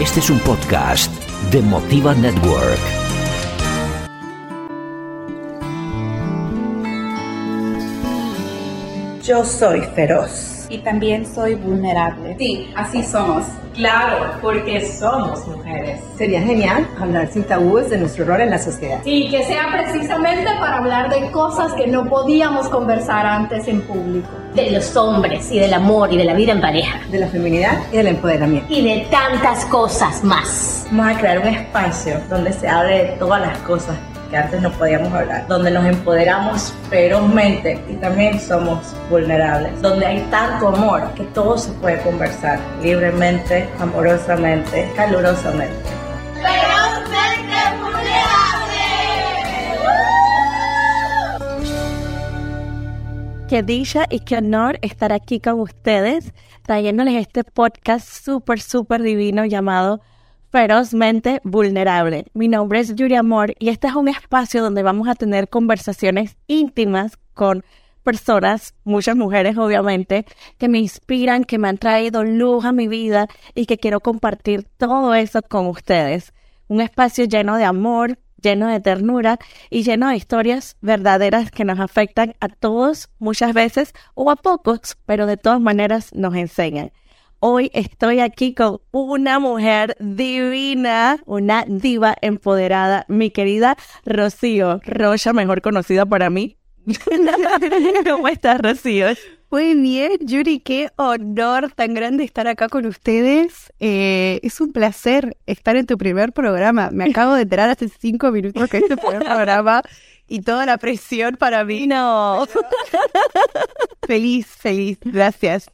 Este es un podcast de Motiva Network. Yo soy feroz. Y también soy vulnerable. Sí, así somos. Claro, porque somos mujeres. Sería genial hablar sin tabúes de nuestro rol en la sociedad. Sí, que sea precisamente para hablar de cosas que no podíamos conversar antes en público. De los hombres y del amor y de la vida en pareja. De la feminidad y del empoderamiento. Y de tantas cosas más. Vamos a crear un espacio donde se hable de todas las cosas que antes no podíamos hablar, donde nos empoderamos ferozmente y también somos vulnerables, donde hay tanto amor que todo se puede conversar libremente, amorosamente, calurosamente. Ferozmente vulnerable. Qué dicha y qué honor estar aquí con ustedes, trayéndoles este podcast súper, súper divino llamado ferozmente vulnerable. Mi nombre es Yuri Amor y este es un espacio donde vamos a tener conversaciones íntimas con personas, muchas mujeres obviamente, que me inspiran, que me han traído luz a mi vida y que quiero compartir todo eso con ustedes. Un espacio lleno de amor, lleno de ternura y lleno de historias verdaderas que nos afectan a todos muchas veces o a pocos, pero de todas maneras nos enseñan. Hoy estoy aquí con una mujer divina, una diva empoderada, mi querida Rocío Rocha, mejor conocida para mí. ¿Cómo estás, Rocío? Muy bien, Yuri, qué honor tan grande estar acá con ustedes. Eh, es un placer estar en tu primer programa. Me acabo de enterar hace cinco minutos que es tu primer programa y toda la presión para mí. No. feliz, feliz. Gracias.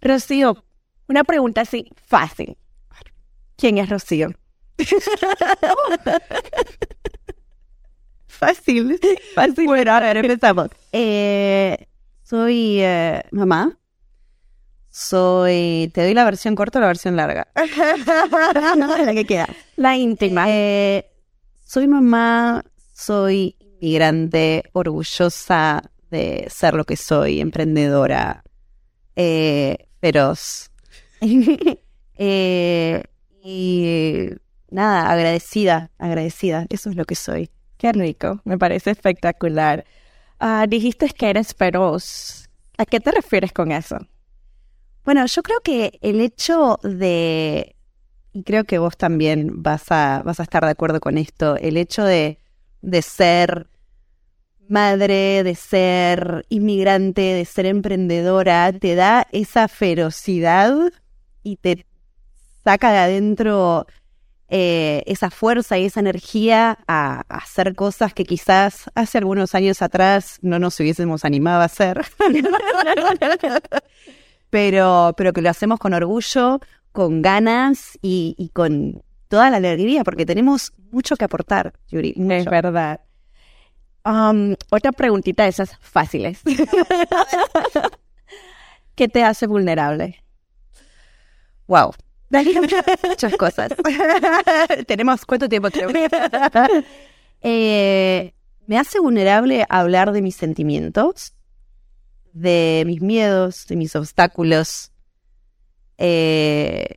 Rocío, una pregunta así fácil. ¿Quién es Rocío? fácil. Fácil. Bueno, a ver, empezamos. Eh, soy eh, mamá. Soy. ¿Te doy la versión corta o la versión larga? la que queda. La íntima. Eh, soy mamá. Soy inmigrante, orgullosa de ser lo que soy, emprendedora, feroz. eh, y nada, agradecida, agradecida. Eso es lo que soy. Qué rico, me parece espectacular. Uh, dijiste que eres feroz. ¿A qué te refieres con eso? Bueno, yo creo que el hecho de, y creo que vos también vas a, vas a estar de acuerdo con esto, el hecho de, de ser madre, de ser inmigrante, de ser emprendedora, te da esa ferocidad y te saca de adentro eh, esa fuerza y esa energía a, a, hacer cosas que quizás hace algunos años atrás no nos hubiésemos animado a hacer. pero, pero que lo hacemos con orgullo, con ganas y, y, con toda la alegría, porque tenemos mucho que aportar, Yuri. Mucho. Es verdad. Um, otra preguntita de esas fáciles. ¿Qué te hace vulnerable? Wow. Muchas cosas. Tenemos cuánto tiempo tenemos. eh, me hace vulnerable hablar de mis sentimientos, de mis miedos, de mis obstáculos. Eh,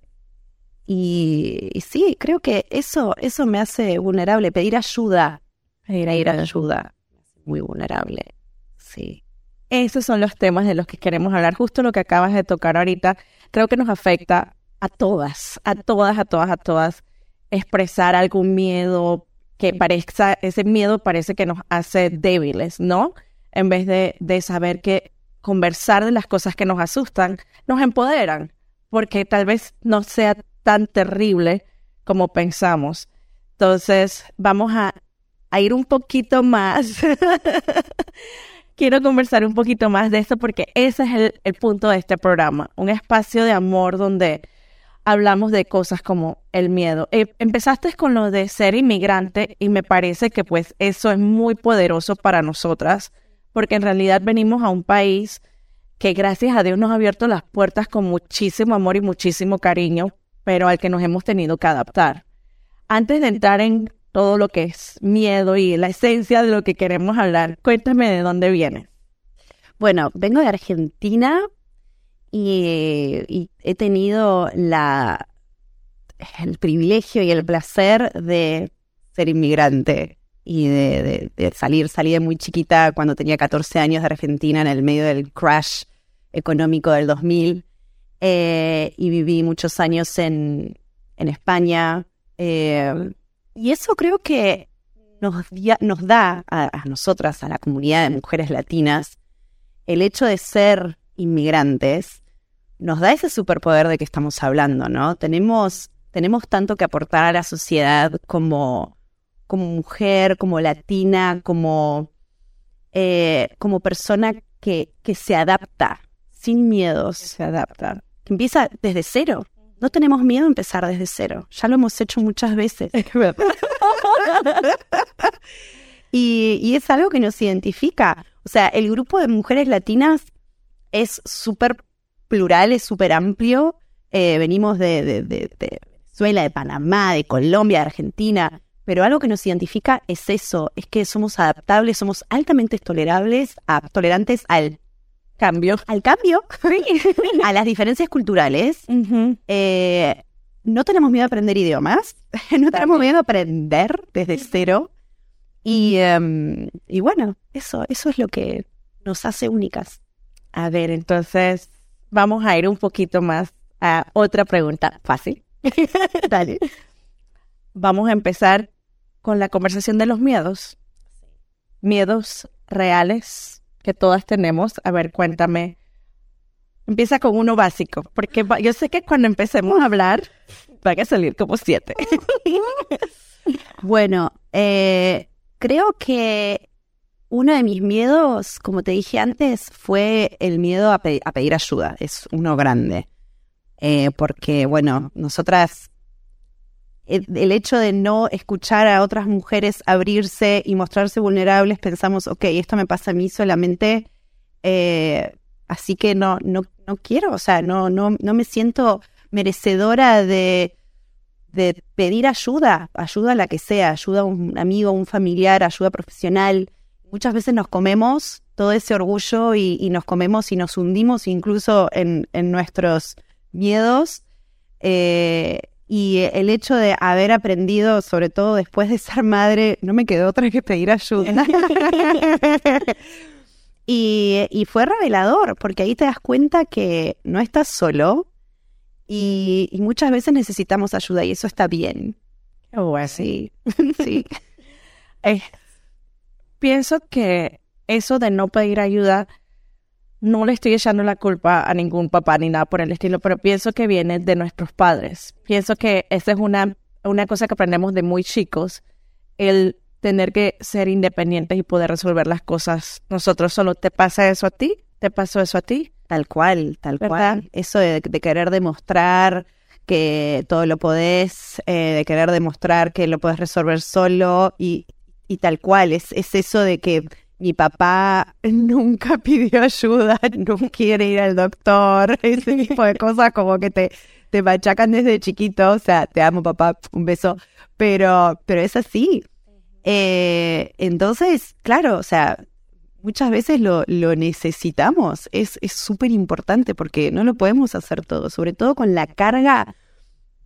y, y, sí, creo que eso, eso me hace vulnerable. Pedir ayuda. Pedir ayuda. Muy vulnerable. Sí. Esos son los temas de los que queremos hablar. Justo lo que acabas de tocar ahorita, creo que nos afecta a todas, a todas, a todas, a todas, expresar algún miedo que parezca, ese miedo parece que nos hace débiles, ¿no? En vez de, de saber que conversar de las cosas que nos asustan nos empoderan, porque tal vez no sea tan terrible como pensamos. Entonces, vamos a, a ir un poquito más. Quiero conversar un poquito más de esto porque ese es el, el punto de este programa, un espacio de amor donde hablamos de cosas como el miedo. Eh, empezaste con lo de ser inmigrante y me parece que pues eso es muy poderoso para nosotras, porque en realidad venimos a un país que gracias a Dios nos ha abierto las puertas con muchísimo amor y muchísimo cariño, pero al que nos hemos tenido que adaptar. Antes de entrar en todo lo que es miedo y la esencia de lo que queremos hablar, cuéntame de dónde vienes. Bueno, vengo de Argentina, y, he tenido la el privilegio y el placer de ser inmigrante y de, de, salir, salí de muy chiquita cuando tenía 14 años de Argentina en el medio del crash económico del 2000 eh, y viví muchos años en, en España. Eh, y eso creo que nos, nos da a, nosotras, a la comunidad de mujeres latinas, el hecho de ser inmigrantes, nos da ese superpoder de que estamos hablando, ¿no? Tenemos, tenemos tanto que aportar a la sociedad como, como mujer, como latina, como, eh, como persona que, que se adapta sin miedos. Se adapta. Que empieza desde cero. No tenemos miedo a empezar desde cero. Ya lo hemos hecho muchas veces. y, y es algo que nos identifica. O sea, el grupo de mujeres latinas es súper plural, es súper amplio. Eh, venimos de, de, de, de, Venezuela, de Panamá, de Colombia, de Argentina. Pero algo que nos identifica es eso, es que somos adaptables, somos altamente tolerables, a, tolerantes al cambio, al cambio, a las diferencias culturales. Uh -huh. eh, no tenemos miedo a aprender idiomas, no tenemos miedo a aprender desde cero. Y, um, y bueno, eso, eso es lo que nos hace únicas. A ver, entonces vamos a ir un poquito más a otra pregunta fácil. Dale. Vamos a empezar con la conversación de los miedos. Miedos reales que todas tenemos. A ver, cuéntame. Empieza con uno básico, porque yo sé que cuando empecemos a hablar van a salir como siete. bueno, eh, creo que uno de mis miedos, como te dije antes, fue el miedo a, pe a pedir ayuda. Es uno grande. Eh, porque, bueno, nosotras, el, hecho de no escuchar a otras mujeres abrirse y mostrarse vulnerables, pensamos, ok, esto me pasa a mí solamente, eh, así que no, no, no quiero, o sea, no, no, no me siento merecedora de, de pedir ayuda, ayuda a la que sea, ayuda a un amigo, un familiar, ayuda profesional muchas veces nos comemos todo ese orgullo y, y nos comemos y nos hundimos incluso en, en nuestros miedos. Eh, y el hecho de haber aprendido, sobre todo después de ser madre, no me quedó otra que pedir ayuda. y, y, fue revelador, porque ahí te das cuenta que no estás solo y, y muchas veces necesitamos ayuda y eso está bien. Oh, sí, sí. Eh, pienso que eso de no pedir ayuda, no le estoy echando la culpa a ningún papá ni nada por el estilo, pero pienso que viene de nuestros padres. Pienso que esa es una, una cosa que aprendemos de muy chicos, el tener que ser independientes y poder resolver las cosas nosotros solo. ¿Te pasa eso a ti? ¿Te pasó eso a ti? Tal cual, tal ¿verdad? cual. Eso de, de, querer demostrar que todo lo podés, eh, de querer demostrar que lo podés resolver solo y, y tal cual, es, es eso de que mi papá nunca pidió ayuda, no quiere ir al doctor, ese tipo de cosas como que te, te machacan desde chiquito, o sea, te amo papá, un beso, pero, pero es así. Eh, entonces, claro, o sea, muchas veces lo, lo necesitamos, es súper importante porque no lo podemos hacer todo, sobre todo con la carga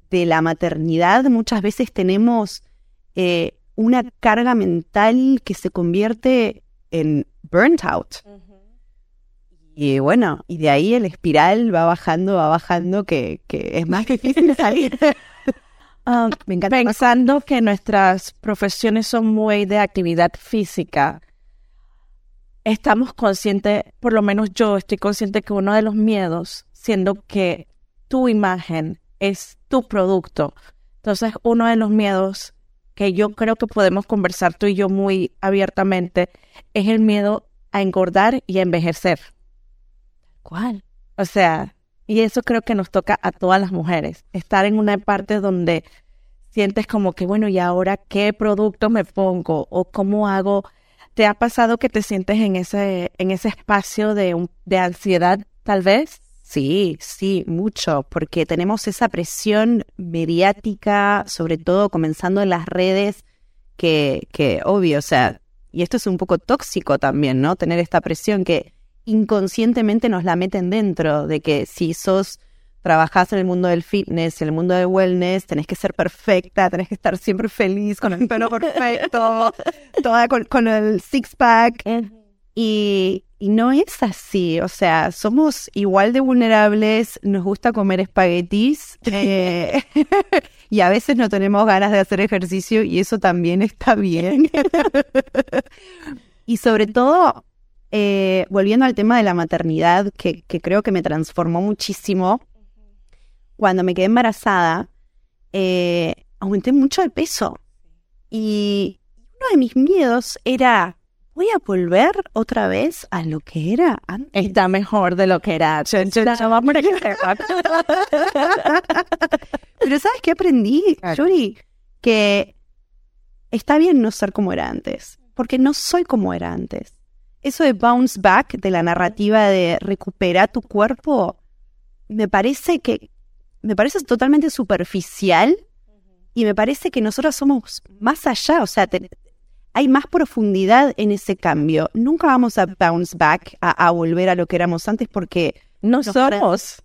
de la maternidad, muchas veces tenemos... Eh, una carga mental que se convierte en burnt out. Uh -huh. Y bueno, y de ahí el espiral va bajando, va bajando, que, que es más difícil salir. um, Me encanta pensando que nuestras profesiones son muy de actividad física, estamos conscientes, por lo menos yo estoy consciente que uno de los miedos, siendo que tu imagen es tu producto, entonces uno de los miedos que yo creo que podemos conversar tú y yo muy abiertamente, es el miedo a engordar y a envejecer. ¿Cuál? O sea, y eso creo que nos toca a todas las mujeres, estar en una parte donde sientes como que, bueno, ¿y ahora qué producto me pongo? ¿O cómo hago? ¿Te ha pasado que te sientes en ese, en ese espacio de, un, de ansiedad, tal vez? Sí, sí, mucho, porque tenemos esa presión mediática, sobre todo comenzando en las redes, que, que obvio, o sea, y esto es un poco tóxico también, ¿no? Tener esta presión que inconscientemente nos la meten dentro, de que si sos trabajás en el mundo del fitness, en el mundo del wellness, tenés que ser perfecta, tenés que estar siempre feliz, con el pelo perfecto, toda con, con el six-pack. Y, y no es así, o sea, somos igual de vulnerables, nos gusta comer espaguetis eh, y a veces no tenemos ganas de hacer ejercicio y eso también está bien. y sobre todo, eh, volviendo al tema de la maternidad, que, que creo que me transformó muchísimo, cuando me quedé embarazada, eh, aumenté mucho de peso. Y uno de mis miedos era, voy a volver otra vez a lo que era antes. Está mejor de lo que era. Pero ¿sabes qué aprendí, Yuri? Que está bien no ser como era antes, porque no soy como era antes. Eso de bounce back, de la narrativa de recuperar tu cuerpo, me parece que me parece totalmente superficial y me parece que nosotros somos más allá, o sea, hay más profundidad en ese cambio. Nunca vamos a bounce back, a, volver a lo que éramos antes porque no somos.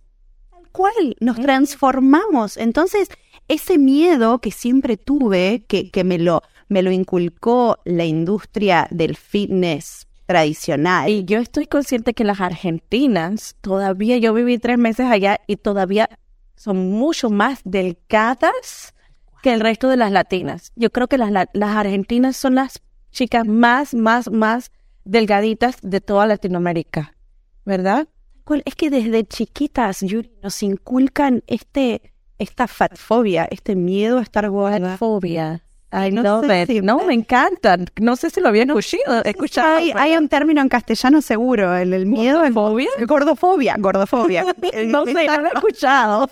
Tal cual, nos transformamos. Entonces, ese miedo que siempre tuve, que, que me, lo, me lo inculcó la industria del fitness tradicional. Y yo estoy consciente que las argentinas, todavía, yo viví tres meses allá y todavía son mucho más delgadas que el resto de las latinas. Yo creo que las, las argentinas son las chicas más, más, más delgaditas de toda Latinoamérica, ¿verdad? Es que desde chiquitas, Yuri, nos inculcan este, esta fatfobia, este miedo a estar gorda. Fobia. Ay, no, sé no, me encantan. No sé si lo había escuchado. escuchado hay, un término en castellano seguro, el, el miedo. ¿Gordofobia? Gordofobia, gordofobia. no sé, no lo he escuchado.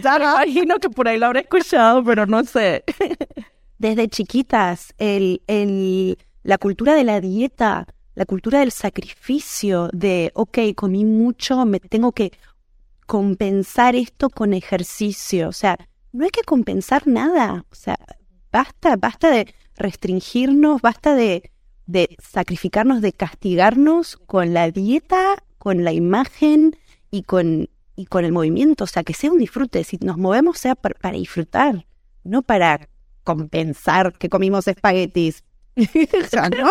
ya me imagino que por ahí lo habré escuchado, pero no sé. Desde chiquitas, el, el, la cultura de la dieta, la cultura del sacrificio, de, ok, comí mucho, me tengo que compensar esto con ejercicio. O sea, no hay que compensar nada. O sea, Basta, basta de restringirnos, basta de, de sacrificarnos, de castigarnos con la dieta, con la imagen y con, y con el movimiento. O sea, que sea un disfrute. Si nos movemos sea para, disfrutar, no para compensar que comimos espaguetis. ¿no?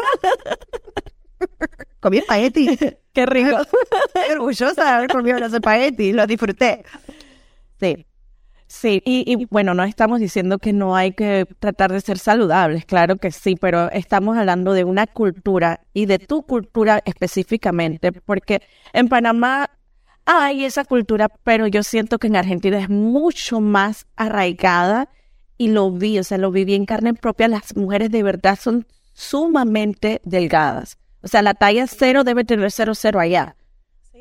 Comí espaguetis. Qué rico. Estoy orgullosa de haber comido los espaguetis, los disfruté. Sí. Sí, y, bueno, no estamos diciendo que no hay que tratar de ser saludables, claro que sí, pero estamos hablando de una cultura y de tu cultura específicamente, porque en Panamá hay esa cultura, pero yo siento que en Argentina es mucho más arraigada y lo vi, o sea, lo viví en carne propia, las mujeres de verdad son sumamente delgadas. O sea, la talla cero debe tener cero cero allá.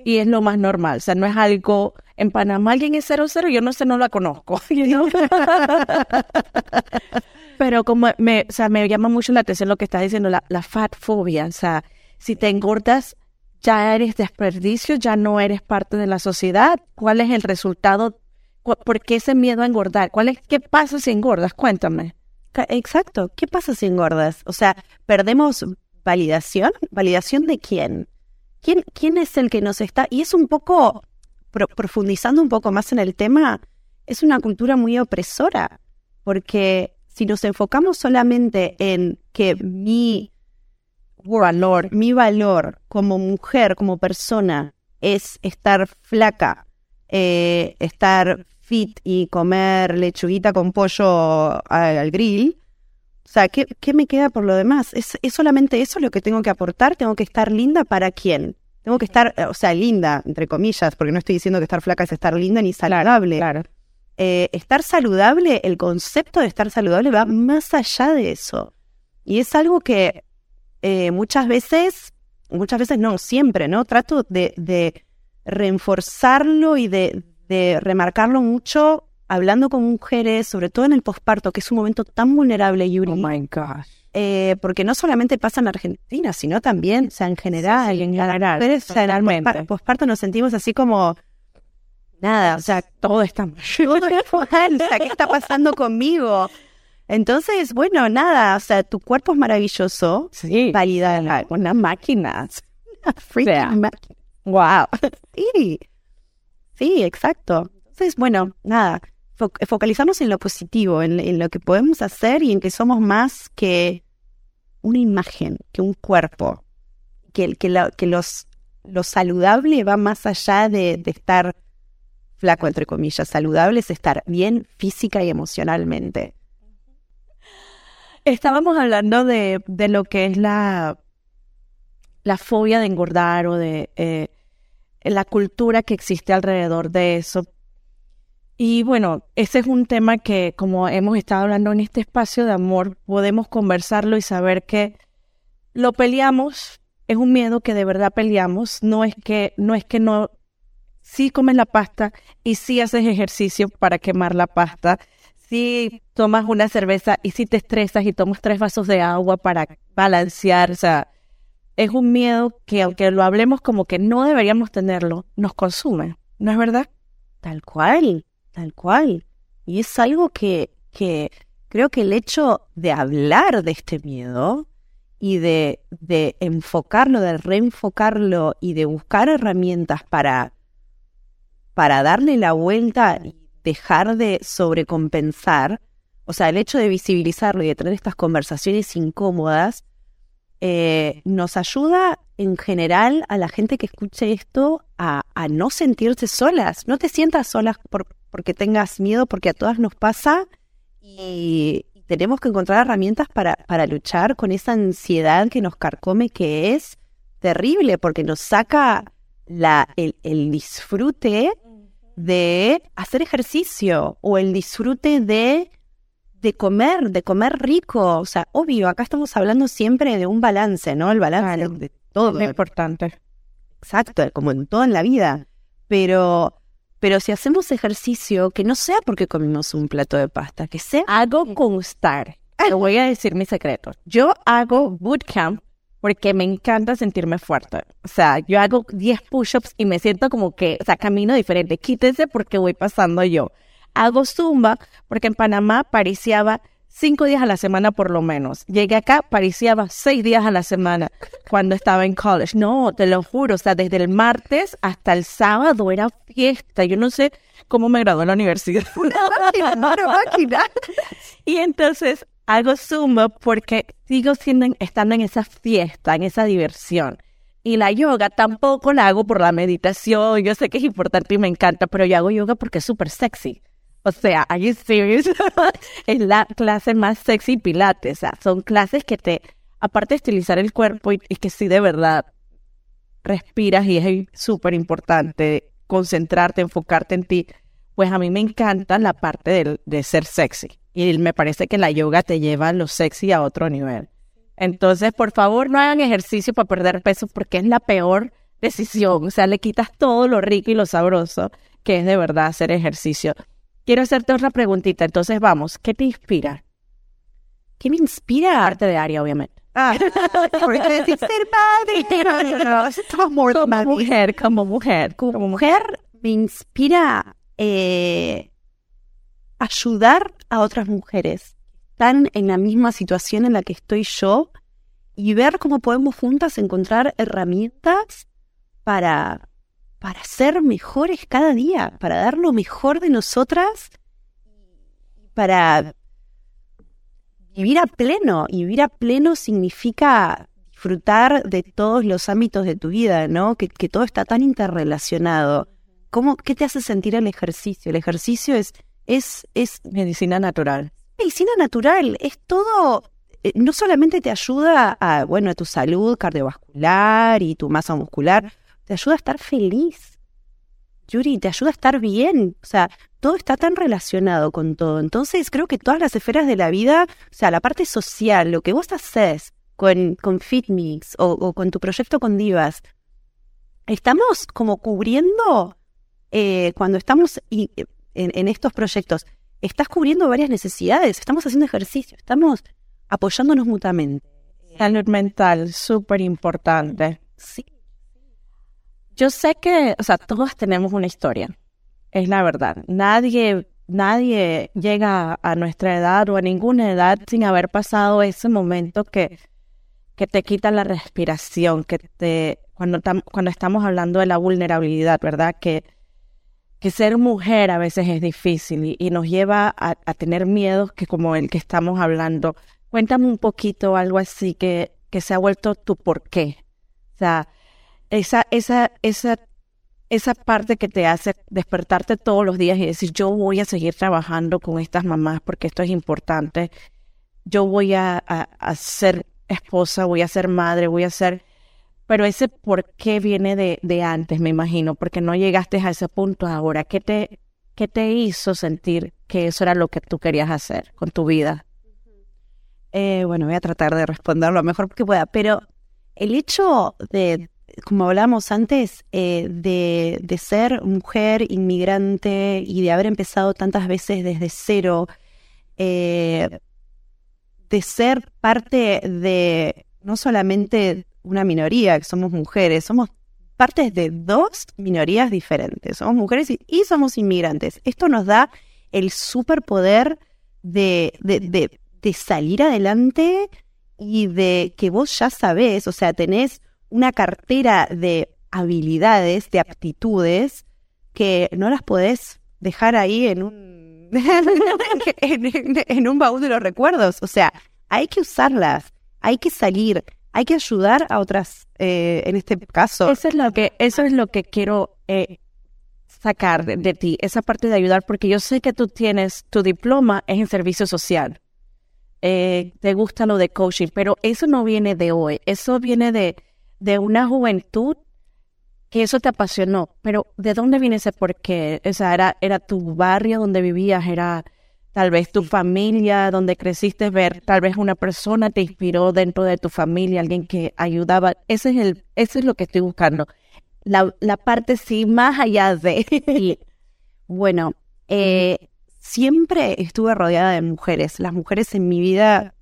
Y es lo más normal, o sea, no es algo en Panamá alguien es cero cero, yo no sé, no la conozco. Pero como me, o sea, me llama mucho la atención lo que estás diciendo, la, la fat fobia. O sea, si te engordas, ya eres desperdicio, ya no eres parte de la sociedad. ¿Cuál es el resultado? ¿Por qué ese miedo a engordar? ¿Cuál es, ¿Qué pasa si engordas? Cuéntame. Exacto. ¿Qué pasa si engordas? O sea, ¿perdemos validación? ¿Validación de quién? ¿Quién, quién es el que nos está? Y es un poco profundizando un poco más en el tema, es una cultura muy opresora, porque si nos enfocamos solamente en que mi valor, mi valor como mujer, como persona, es estar flaca, eh, estar fit y comer lechuguita con pollo al, grill, o sea, ¿qué, ¿qué, me queda por lo demás? ¿Es, ¿Es solamente eso lo que tengo que aportar? ¿Tengo que estar linda para quién? Tengo que estar, o sea, linda, entre comillas, porque no estoy diciendo que estar flaca es estar linda ni saludable. Claro. Eh, estar saludable, el concepto de estar saludable va más allá de eso. Y es algo que eh, muchas veces, muchas veces no, siempre, ¿no? Trato de, de reforzarlo y de, de remarcarlo mucho hablando con mujeres, sobre todo en el posparto, que es un momento tan vulnerable, Yuri. Oh my gosh eh, porque no solamente pasa en Argentina, sino también, o sea, en general, en general, generalmente. posparto nos sentimos así como nada, o sea, todo está mal, o sea, ¿qué está pasando conmigo? Entonces, bueno, nada, o sea, tu cuerpo es maravilloso, sí, valida una máquina, una freaking máquina. Wow. Sí, sí, exacto. Entonces, bueno, nada, focalizarnos en lo positivo, en, lo que podemos hacer y en que somos más que una imagen, que un cuerpo, que, que, que los, lo saludable va más allá de, de estar flaco, entre comillas, saludable es estar bien física y emocionalmente. Estábamos hablando de, de lo que es la, la fobia de engordar o de eh, la cultura que existe alrededor de eso. Y bueno, ese es un tema que, como hemos estado hablando en este espacio de amor, podemos conversarlo y saber que lo peleamos, es un miedo que de verdad peleamos, no es que no es que no sí comes la pasta y sí haces ejercicio para quemar la pasta, sí tomas una cerveza y sí te estresas y tomas tres vasos de agua para balancear, o sea, es un miedo que aunque lo hablemos como que no deberíamos tenerlo, nos consume, ¿no es verdad? Tal cual, tal cual. Y es algo que, que creo que el hecho de hablar de este miedo y de, de enfocarlo, de reenfocarlo y de buscar herramientas para, para darle la vuelta y dejar de sobrecompensar, o sea, el hecho de visibilizarlo y de tener estas conversaciones incómodas, eh, nos ayuda en general a la gente que escuche esto a, no sentirse solas. No te sientas solas por, porque tengas miedo, porque a todas nos pasa y tenemos que encontrar herramientas para, para luchar con esa ansiedad que nos carcome, que es terrible, porque nos saca la, el, el disfrute de hacer ejercicio o el disfrute de de comer, de comer rico. O sea, obvio, acá estamos hablando siempre de un balance, ¿no? El balance de todo. Es importante. Exacto, como en todo en la vida. Pero, pero si hacemos ejercicio, que no sea porque comimos un plato de pasta, que sea... Hago constar. Te voy a decir mi secreto. Yo hago bootcamp porque me encanta sentirme fuerte. O sea, yo hago 10 push-ups y me siento como que, o sea, camino diferente. Quítense porque voy pasando yo hago zumba porque en Panamá pariciaba cinco días a la semana por lo menos. Llegué acá, pariciaba seis días a la semana cuando estaba en college. No, te lo juro, o sea, desde el martes hasta el sábado era fiesta. Yo no sé cómo me gradué en la universidad. y entonces hago zumba porque sigo siendo, estando en esa fiesta, en esa diversión. Y la yoga tampoco la hago por la meditación. Yo sé que es importante y me encanta, pero yo hago yoga porque es súper sexy. O sea, are you serious? es la clase más sexy pilates. O sea, son clases que te, aparte de estilizar el cuerpo y, que sí de verdad respiras y es súper importante concentrarte, enfocarte en ti, pues a mí me encanta la parte de, de ser sexy. Y me parece que la yoga te lleva lo sexy a otro nivel. Entonces, por favor, no hagan ejercicio para perder peso porque es la peor decisión. O sea, le quitas todo lo rico y lo sabroso que es de verdad hacer ejercicio. Quiero hacerte otra preguntita, entonces vamos, ¿qué te inspira? ¿Qué me inspira? Arte de área, obviamente. Ah, porque ser madre. como mujer, como mujer, como mujer me inspira eh, ayudar a otras mujeres están en la misma situación en la que estoy yo y ver cómo podemos juntas encontrar herramientas para para ser mejores cada día, para dar lo mejor de nosotras, para vivir a pleno. Y vivir a pleno significa disfrutar de todos los ámbitos de tu vida, ¿no? Que, todo está tan interrelacionado. ¿Cómo, ¿Qué te hace sentir el ejercicio? El ejercicio es, es, es medicina natural. Medicina natural, es todo, eh, no solamente te ayuda a, bueno, a tu salud cardiovascular y tu masa muscular, te ayuda a estar feliz. Yuri, te ayuda a estar bien. O sea, todo está tan relacionado con todo. Entonces, creo que todas las esferas de la vida, o sea, la parte social, lo que vos haces con, con FitMix o, con tu proyecto con Divas, estamos como cubriendo, eh, cuando estamos en, en estos proyectos, estás cubriendo varias necesidades, estamos haciendo ejercicio, estamos apoyándonos mutuamente. Salud mental, súper importante. Sí, yo sé que, o sea, todos tenemos una historia, es la verdad. Nadie, nadie llega a nuestra edad o a ninguna edad sin haber pasado ese momento que, que te quita la respiración, que te, cuando, cuando estamos hablando de la vulnerabilidad, ¿verdad? Que, que ser mujer a veces es difícil y, nos lleva a, a, tener miedos que como el que estamos hablando. Cuéntame un poquito algo así que, que se ha vuelto tu por qué. O sea, esa, esa, esa, esa parte que te hace despertarte todos los días y decir, yo voy a seguir trabajando con estas mamás porque esto es importante. Yo voy a, a, a ser esposa, voy a ser madre, voy a ser... Pero ese por qué viene de, de, antes, me imagino, porque no llegaste a ese punto ahora. ¿Qué te, ¿Qué te hizo sentir que eso era lo que tú querías hacer con tu vida? Eh, bueno, voy a tratar de responder lo mejor que pueda, pero el hecho de, como hablábamos antes, eh, de, de, ser mujer inmigrante y de haber empezado tantas veces desde cero, eh, de ser parte de no solamente una minoría, que somos mujeres, somos partes de dos minorías diferentes. Somos mujeres y, somos inmigrantes. Esto nos da el superpoder de, de, de, de, salir adelante y de que vos ya sabés, o sea, tenés una cartera de habilidades, de aptitudes, que no las podés dejar ahí en un, en, un baúl de los recuerdos. O sea, hay que usarlas, hay que salir, hay que ayudar a otras eh, en este caso. Eso es lo que, eso es lo que quiero eh, sacar de, de, ti, esa parte de ayudar, porque yo sé que tú tienes, tu diploma es en servicio social. Eh, te gusta lo de coaching, pero eso no viene de hoy, eso viene de, de una juventud que eso te apasionó. Pero ¿de dónde viene ese porqué? O sea, era, era tu barrio donde vivías, era tal vez tu familia, donde creciste, ver, tal vez una persona te inspiró dentro de tu familia, alguien que ayudaba. Ese es el, eso es lo que estoy buscando. La, la parte sí, más allá de. Bueno, eh, siempre estuve rodeada de mujeres. Las mujeres en mi vida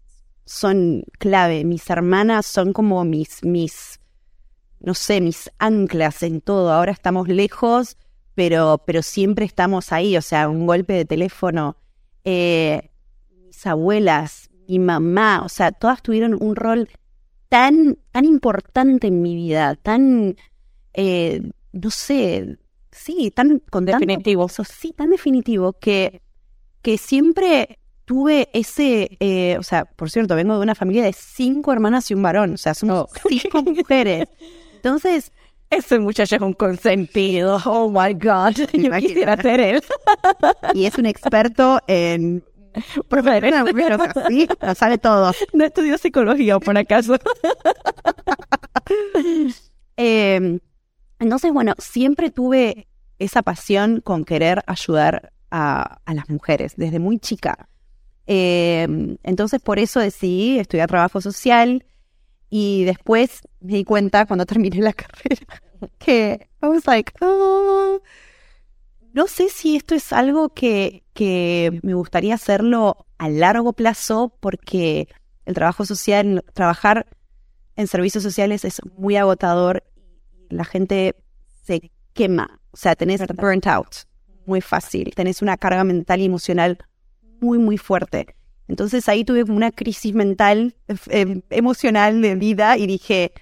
son clave. Mis hermanas son como mis, mis, no sé, mis anclas en todo. Ahora estamos lejos, pero, pero siempre estamos ahí. O sea, un golpe de teléfono eh, mis abuelas, mi mamá, o sea, todas tuvieron un rol tan, tan importante en mi vida, tan, eh, no sé, sí, tan con definitivo, tanto, sí, tan definitivo que, que siempre tuve ese, eh, o sea, por cierto, vengo de una familia de cinco hermanas y un varón, o sea, somos oh. cinco mujeres. Entonces, ese muchacho es un consentido. Oh my God. Yo Imagínate. quisiera ser él. Y es un experto en. Profesor, sí, lo sabe todo. No estudió psicología, por acaso. eh, entonces, bueno, siempre tuve esa pasión con querer ayudar a, a las mujeres desde muy chica. Eh, entonces, por eso decidí estudiar trabajo social y después me di cuenta cuando terminé la carrera que I was like, oh, no sé si esto es algo que, que me gustaría hacerlo a largo plazo porque el trabajo social, trabajar en servicios sociales es muy agotador y la gente se quema, o sea, tenés burnt out muy fácil, tenés una carga mental y emocional muy, muy fuerte. Entonces ahí tuve una crisis mental, eh, emocional de vida y dije,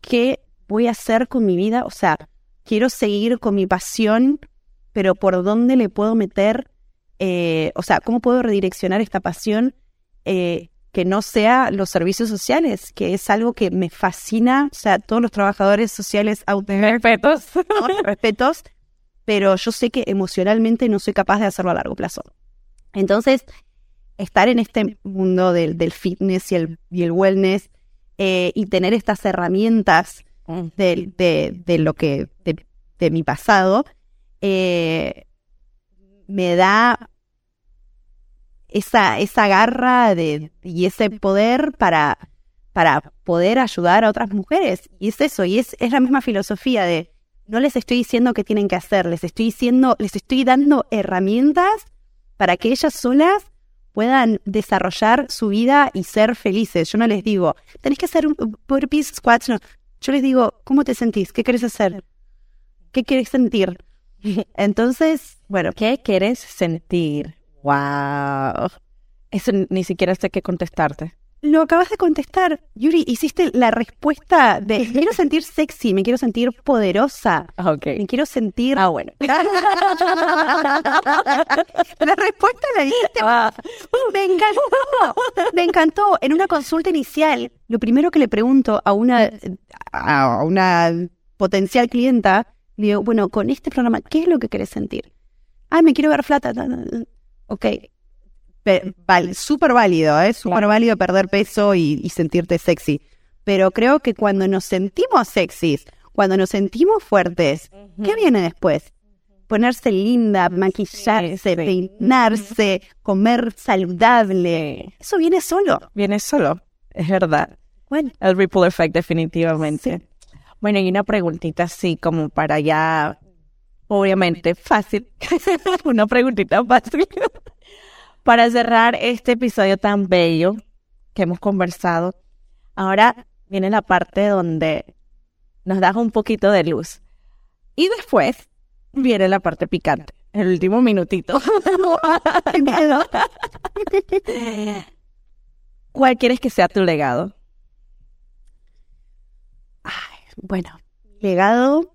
¿qué voy a hacer con mi vida? O sea, quiero seguir con mi pasión, pero ¿por dónde le puedo meter? Eh, o sea, ¿cómo puedo redireccionar esta pasión eh, que no sea los servicios sociales? Que es algo que me fascina. O sea, todos los trabajadores sociales respetos, respetos, pero yo sé que emocionalmente no soy capaz de hacerlo a largo plazo. Entonces, estar en este mundo del, del fitness y el, y el wellness eh, y tener estas herramientas de, de, de lo que, de, de mi pasado, eh, me da esa, esa garra de, y ese poder para, para poder ayudar a otras mujeres. Y es eso, y es, es la misma filosofía de no les estoy diciendo qué tienen que hacer, les estoy diciendo, les estoy dando herramientas para que ellas solas puedan desarrollar su vida y ser felices. Yo no les digo, tenés que hacer un burpees, squats, no. Yo les digo, ¿cómo te sentís? ¿Qué quieres hacer? ¿Qué quieres sentir? Entonces, bueno. ¿Qué quieres sentir? Wow. Eso ni siquiera sé qué contestarte. Lo acabas de contestar. Yuri, hiciste la respuesta de me quiero sentir sexy, me quiero sentir poderosa, Ok. me quiero sentir... Ah, bueno. la respuesta la dijiste. Me encantó. Me encantó. En una consulta inicial, lo primero que le pregunto a una, a una potencial clienta, le digo, bueno, con este programa, ¿qué es lo que querés sentir? Ay, me quiero ver flata. ta, ta, ta. Ok. Vale, súper válido, ¿eh? Súper válido perder peso y, y sentirte sexy. Pero creo que cuando nos sentimos sexys, cuando nos sentimos fuertes, ¿qué viene después? Ponerse linda, maquillarse, peinarse, comer saludable. Eso viene solo. Viene solo, es verdad. Bueno, El ripple effect, definitivamente. Bueno, y una preguntita así, como para ya, obviamente, fácil. una preguntita fácil. Para cerrar este episodio tan bello que hemos conversado. Ahora viene la parte donde nos das un poquito de luz. Y después viene la parte picante, el último minutito. ¿Cuál quieres que sea tu legado? Bueno, legado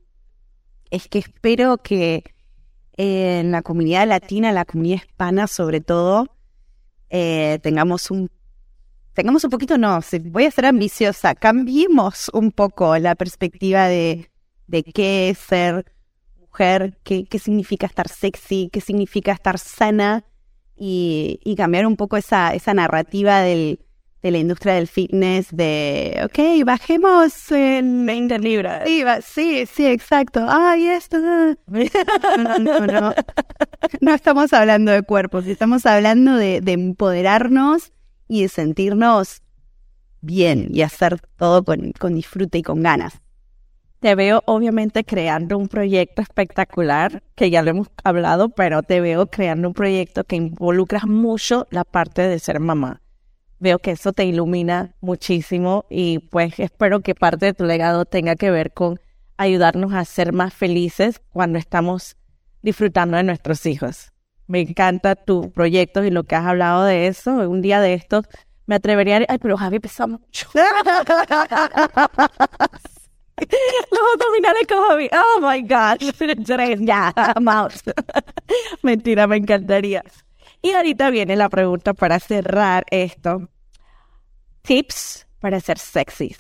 es que espero que en la comunidad latina, la comunidad hispana sobre todo, eh, tengamos un tengamos un poquito, no, voy a ser ambiciosa, cambiemos un poco la perspectiva de, de qué es ser mujer, qué, qué significa estar sexy, qué significa estar sana y, y cambiar un poco esa, esa narrativa del, de la industria del fitness de, ok, bajemos en 20 libras. Sí, sí, sí, exacto. Ay, esto. No, no, no. No estamos hablando de cuerpos, estamos hablando de, de empoderarnos y de sentirnos bien y hacer todo con, con disfrute y con ganas. Te veo obviamente creando un proyecto espectacular, que ya lo hemos hablado, pero te veo creando un proyecto que involucra mucho la parte de ser mamá. Veo que eso te ilumina muchísimo y pues espero que parte de tu legado tenga que ver con ayudarnos a ser más felices cuando estamos disfrutando de nuestros hijos. Me encanta tu proyecto y lo que has hablado de eso. Un día de estos me atrevería a... Ay, pero Javi pesa mucho. Los abdominales con Javi. Oh my God. Ya, I'm. Mentira, me encantaría. Y ahorita viene la pregunta para cerrar esto. Tips para ser sexys.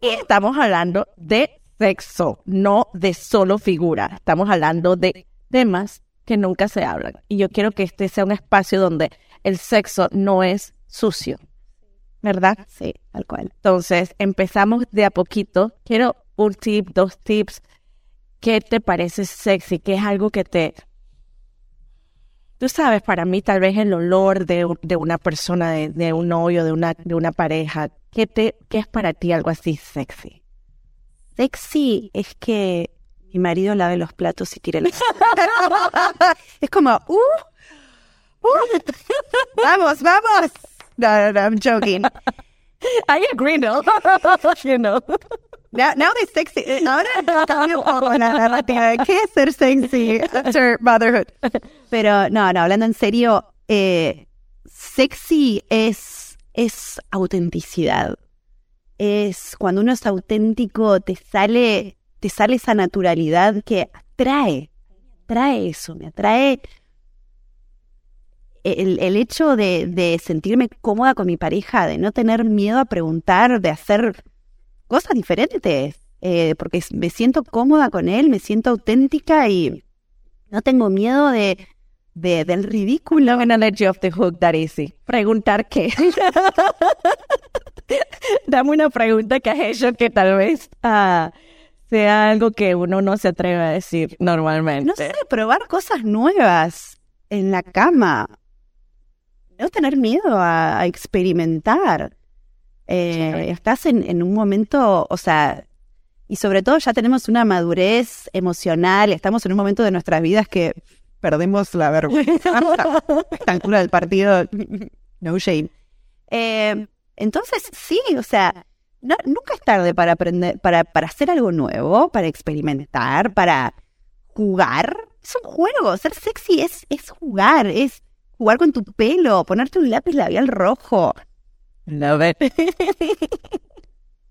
Y estamos hablando de sexo, no de solo figura. Estamos hablando de temas que nunca se hablan. Y yo quiero que este sea un espacio donde el sexo no es sucio. ¿Verdad? Sí, tal cual. Entonces, empezamos de a poquito. Quiero un tip, dos tips. ¿Qué te parece sexy? ¿Qué es algo que te... Tú sabes, para mí tal vez el olor de, de una persona, de, de un novio, de una, de una pareja. ¿Qué, te, ¿Qué es para ti algo así sexy? Sexy es que mi marido lave los platos y tire la... es como, uh, uh, vamos, vamos. No, no, no, I'm joking. I agree, no? you know. Now, now they're sexy. Eh, Ahora cambio poco la narrativa de qué es ser sexy after motherhood. Pero no, no, hablando en serio, eh, sexy es, es autenticidad. Es cuando uno es auténtico, te sale, te sale esa naturalidad que atrae, atrae eso, me atrae el, el hecho de, de sentirme cómoda con mi pareja, de no tener miedo a preguntar, de hacer cosas diferentes, eh, porque me siento cómoda con él, me siento auténtica y no tengo miedo de, de del ridículo. Gonna let you off the hook that easy. Preguntar qué. Dame una pregunta que has hecho que tal vez ah, sea algo que uno no se atreve a decir normalmente. No sé, probar cosas nuevas en la cama. No tener miedo a, a experimentar. Eh, estás en, en un momento, o sea, y sobre todo ya tenemos una madurez emocional, estamos en un momento de nuestras vidas que perdemos la vergüenza. Esta altura del partido, no shame. Eh, entonces, sí, o sea, no- nunca es tarde para aprender, para, para hacer algo nuevo, para experimentar, para jugar. Es un juego, ser sexy es, es jugar, es jugar con tu pelo, ponerte un lápiz labial rojo. Love it.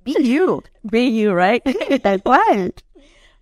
Be you. Be you, right? Tal cual.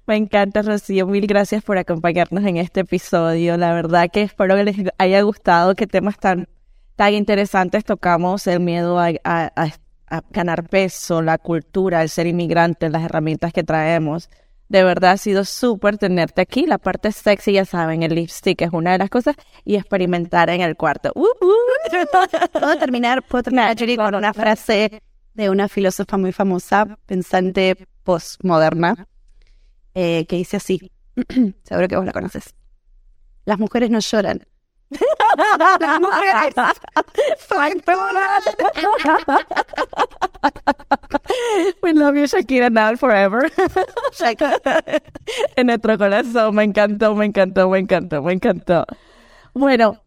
Me encanta, Rocío. Mil gracias por acompañarnos en este episodio. La verdad que espero que les haya gustado, qué temas tan, tan interesantes tocamos, el miedo a, a- a- a ganar peso, la cultura, el ser inmigrante, las herramientas que traemos. De verdad ha sido súper tenerte aquí. La parte sexy, ya saben, el lipstick es una de las cosas y experimentar en el cuarto. Uh, uh. Puedo terminar, puedo terminar con una frase de una filósofa muy famosa, pensante postmoderna, eh, que dice así, seguro que vos la conoces. Las mujeres no lloran. Las mujeres We love you, Shakira, now forever. en nuestro corazón. Me encantó, me encantó, me encantó, me encantó. Bueno,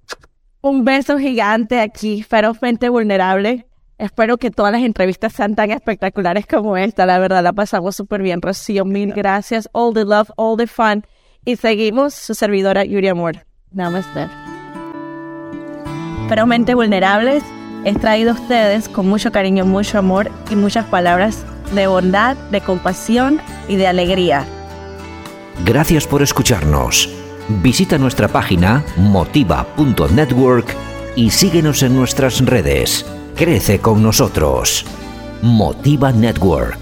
un beso gigante aquí, ferozmente vulnerable. Espero que todas las entrevistas sean tan espectaculares como esta. La verdad, la pasamos súper bien. Rocío, mil gracias. All the love, all the fun. Y seguimos su servidora Yuri Amor. Namaste. Ferozmente vulnerables es traído a ustedes con mucho cariño, mucho amor y muchas palabras de bondad, de compasión y de alegría. Gracias por escucharnos. Visita nuestra página motiva.network y síguenos en nuestras redes. Crece con nosotros. Motiva Network.